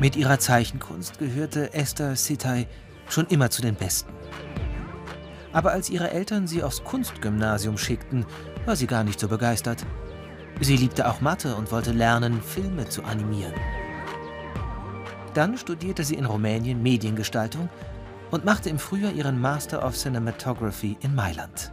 Mit ihrer Zeichenkunst gehörte Esther Sitai schon immer zu den Besten. Aber als ihre Eltern sie aufs Kunstgymnasium schickten, war sie gar nicht so begeistert. Sie liebte auch Mathe und wollte lernen, Filme zu animieren. Dann studierte sie in Rumänien Mediengestaltung und machte im Frühjahr ihren Master of Cinematography in Mailand.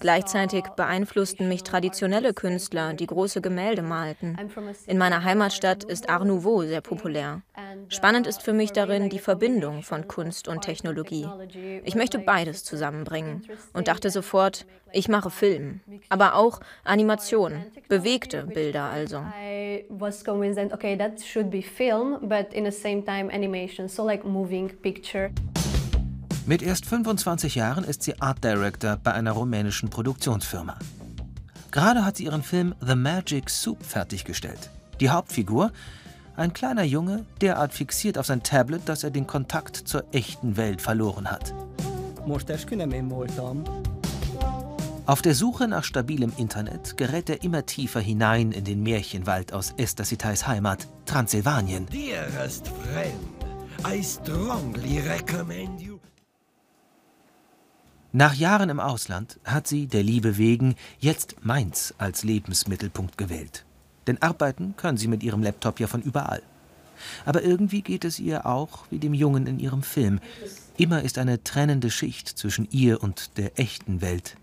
Gleichzeitig beeinflussten mich traditionelle Künstler, die große Gemälde malten. In meiner Heimatstadt ist Art Nouveau sehr populär. Spannend ist für mich darin die Verbindung von Kunst und Technologie. Ich möchte beides zusammenbringen und dachte sofort, ich mache Film, aber auch Animation, bewegte Bilder also. okay, that should be film, but in the same time animation, so like moving picture. Mit erst 25 Jahren ist sie Art Director bei einer rumänischen Produktionsfirma. Gerade hat sie ihren Film The Magic Soup fertiggestellt. Die Hauptfigur, ein kleiner Junge, derart fixiert auf sein Tablet, dass er den Kontakt zur echten Welt verloren hat. Auf der Suche nach stabilem Internet gerät er immer tiefer hinein in den Märchenwald aus Esther Sitais Heimat, Transsilvanien. Dearest friend, I strongly recommend you nach Jahren im Ausland hat sie, der Liebe wegen, jetzt Mainz als Lebensmittelpunkt gewählt. Denn arbeiten kann sie mit ihrem Laptop ja von überall. Aber irgendwie geht es ihr auch wie dem Jungen in ihrem Film. Immer ist eine trennende Schicht zwischen ihr und der echten Welt.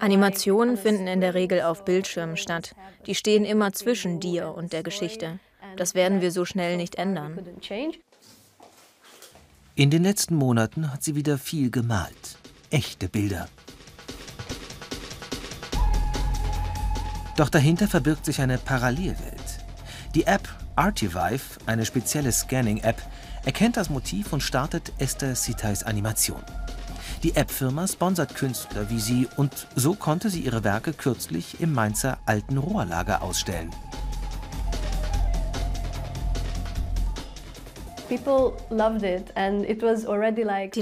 Animationen finden in der Regel auf Bildschirmen statt. Die stehen immer zwischen dir und der Geschichte. Das werden wir so schnell nicht ändern. In den letzten Monaten hat sie wieder viel gemalt. Echte Bilder. Doch dahinter verbirgt sich eine Parallelwelt. Die App Artivive, eine spezielle Scanning-App, erkennt das Motiv und startet Esther Sitais Animation. Die App-Firma sponsert Künstler wie sie und so konnte sie ihre Werke kürzlich im Mainzer Alten Rohrlager ausstellen. Die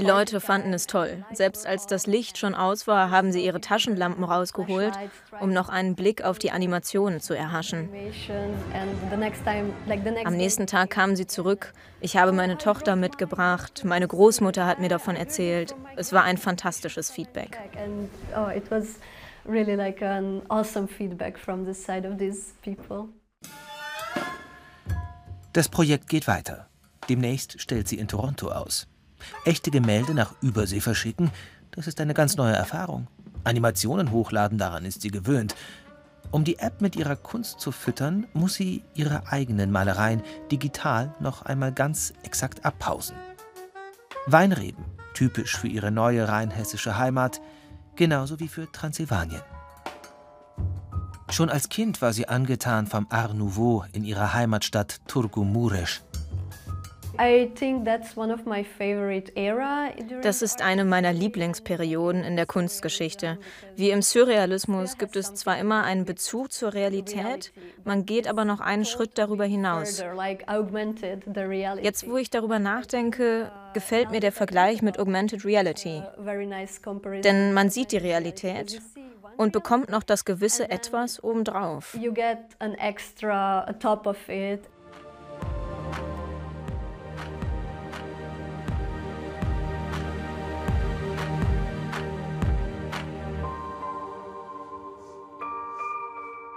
Leute fanden es toll. Selbst als das Licht schon aus war, haben sie ihre Taschenlampen rausgeholt, um noch einen Blick auf die Animationen zu erhaschen. Am nächsten Tag kamen sie zurück. Ich habe meine Tochter mitgebracht. Meine Großmutter hat mir davon erzählt. Es war ein fantastisches Feedback. Oh, really like an awesome feedback from this side of these people. Das Projekt geht weiter. Demnächst stellt sie in Toronto aus. Echte Gemälde nach Übersee verschicken, das ist eine ganz neue Erfahrung. Animationen hochladen, daran ist sie gewöhnt. Um die App mit ihrer Kunst zu füttern, muss sie ihre eigenen Malereien digital noch einmal ganz exakt abpausen. Weinreben, typisch für ihre neue rheinhessische Heimat, genauso wie für Transsilvanien. Schon als Kind war sie angetan vom Art Nouveau in ihrer Heimatstadt Turgu Mureş. Das ist eine meiner Lieblingsperioden in der Kunstgeschichte. Wie im Surrealismus gibt es zwar immer einen Bezug zur Realität, man geht aber noch einen Schritt darüber hinaus. Jetzt, wo ich darüber nachdenke, gefällt mir der Vergleich mit Augmented Reality. Denn man sieht die Realität und bekommt noch das gewisse Etwas obendrauf. You get an extra top of it